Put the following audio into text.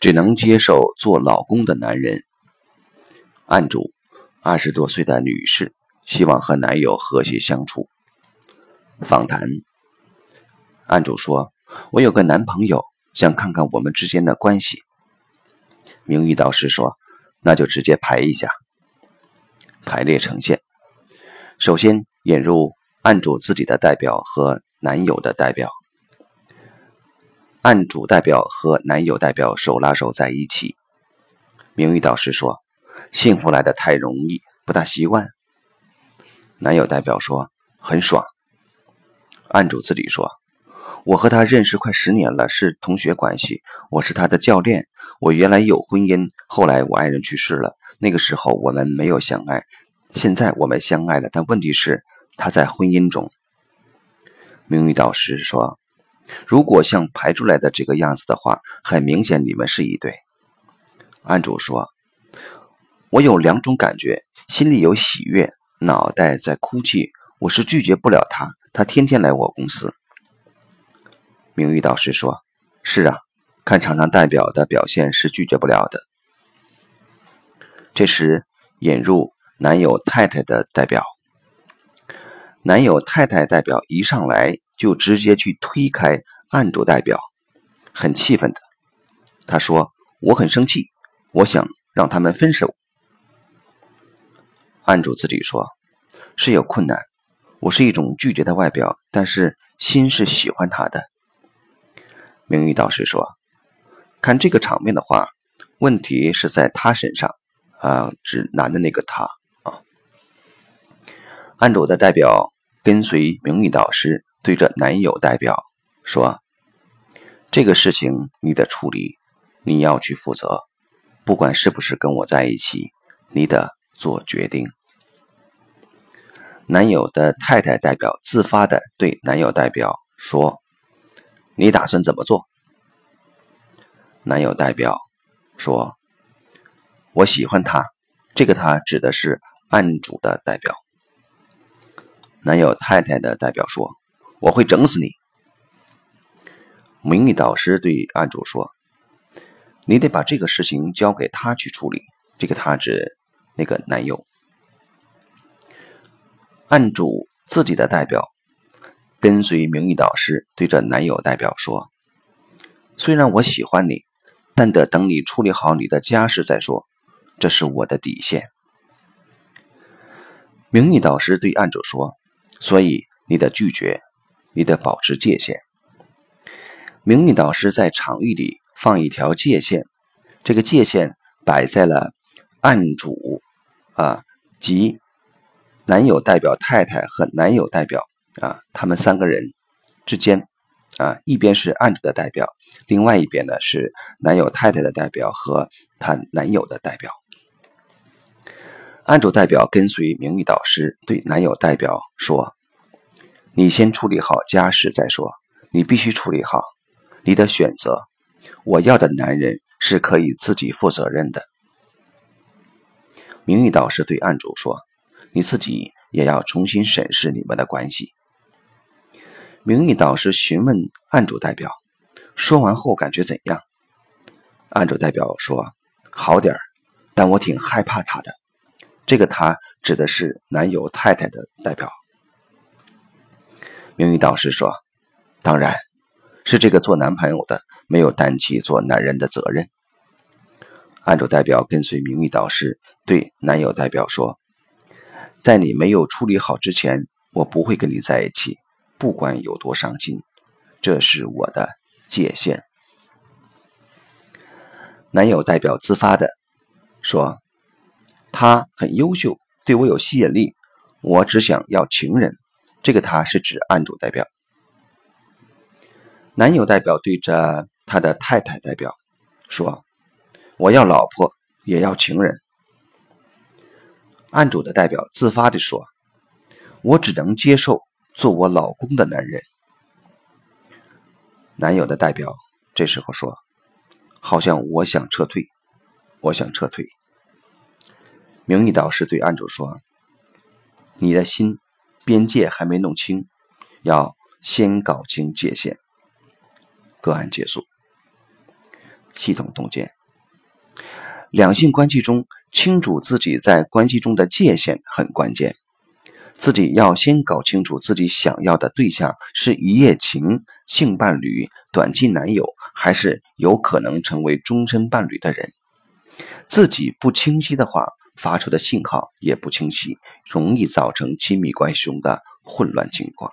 只能接受做老公的男人。案主，二十多岁的女士，希望和男友和谐相处。访谈。案主说：“我有个男朋友，想看看我们之间的关系。”名誉导师说：“那就直接排一下。”排列呈现。首先引入案主自己的代表和男友的代表。案主代表和男友代表手拉手在一起。名誉导师说。幸福来的太容易，不大习惯。男友代表说很爽。案主自己说：“我和他认识快十年了，是同学关系。我是他的教练。我原来有婚姻，后来我爱人去世了。那个时候我们没有相爱，现在我们相爱了。但问题是他在婚姻中。”名誉导师说：“如果像排出来的这个样子的话，很明显你们是一对。”案主说。我有两种感觉，心里有喜悦，脑袋在哭泣。我是拒绝不了他，他天天来我公司。名誉导师说：“是啊，看场上代表的表现是拒绝不了的。”这时引入男友太太的代表，男友太太代表一上来就直接去推开案主代表，很气愤的。他说：“我很生气，我想让他们分手。”案主自己说：“是有困难，我是一种拒绝的外表，但是心是喜欢他的。”名誉导师说：“看这个场面的话，问题是在他身上，啊，指男的那个他啊。”案主的代表跟随名誉导师，对着男友代表说：“这个事情你的处理，你要去负责，不管是不是跟我在一起，你得做决定。”男友的太太代表自发的对男友代表说：“你打算怎么做？”男友代表说：“我喜欢他。”这个他指的是案主的代表。男友太太的代表说：“我会整死你。”名誉导师对案主说：“你得把这个事情交给他去处理。”这个他指那个男友。案主自己的代表跟随名誉导师，对着男友代表说：“虽然我喜欢你，但得等你处理好你的家事再说，这是我的底线。”名誉导师对案主说：“所以你的拒绝，你得保持界限。”名誉导师在场域里放一条界限，这个界限摆在了案主啊及。男友代表太太和男友代表啊，他们三个人之间啊，一边是案主的代表，另外一边呢是男友太太的代表和他男友的代表。案主代表跟随名誉导师对男友代表说：“你先处理好家事再说，你必须处理好你的选择。我要的男人是可以自己负责任的。”名誉导师对案主说。你自己也要重新审视你们的关系。名誉导师询问案主代表，说完后感觉怎样？案主代表说：“好点儿，但我挺害怕他的。”这个“他”指的是男友太太的代表。名誉导师说：“当然是这个做男朋友的没有担起做男人的责任。”案主代表跟随名誉导师对男友代表说。在你没有处理好之前，我不会跟你在一起，不管有多伤心，这是我的界限。男友代表自发的说：“他很优秀，对我有吸引力，我只想要情人。”这个他是指案主代表。男友代表对着他的太太代表说：“我要老婆，也要情人。”案主的代表自发地说：“我只能接受做我老公的男人。”男友的代表这时候说：“好像我想撤退，我想撤退。”名誉导师对案主说：“你的心边界还没弄清，要先搞清界限。”个案结束。系统洞见。两性关系中，清楚自己在关系中的界限很关键。自己要先搞清楚自己想要的对象是一夜情、性伴侣、短期男友，还是有可能成为终身伴侣的人。自己不清晰的话，发出的信号也不清晰，容易造成亲密关系中的混乱情况。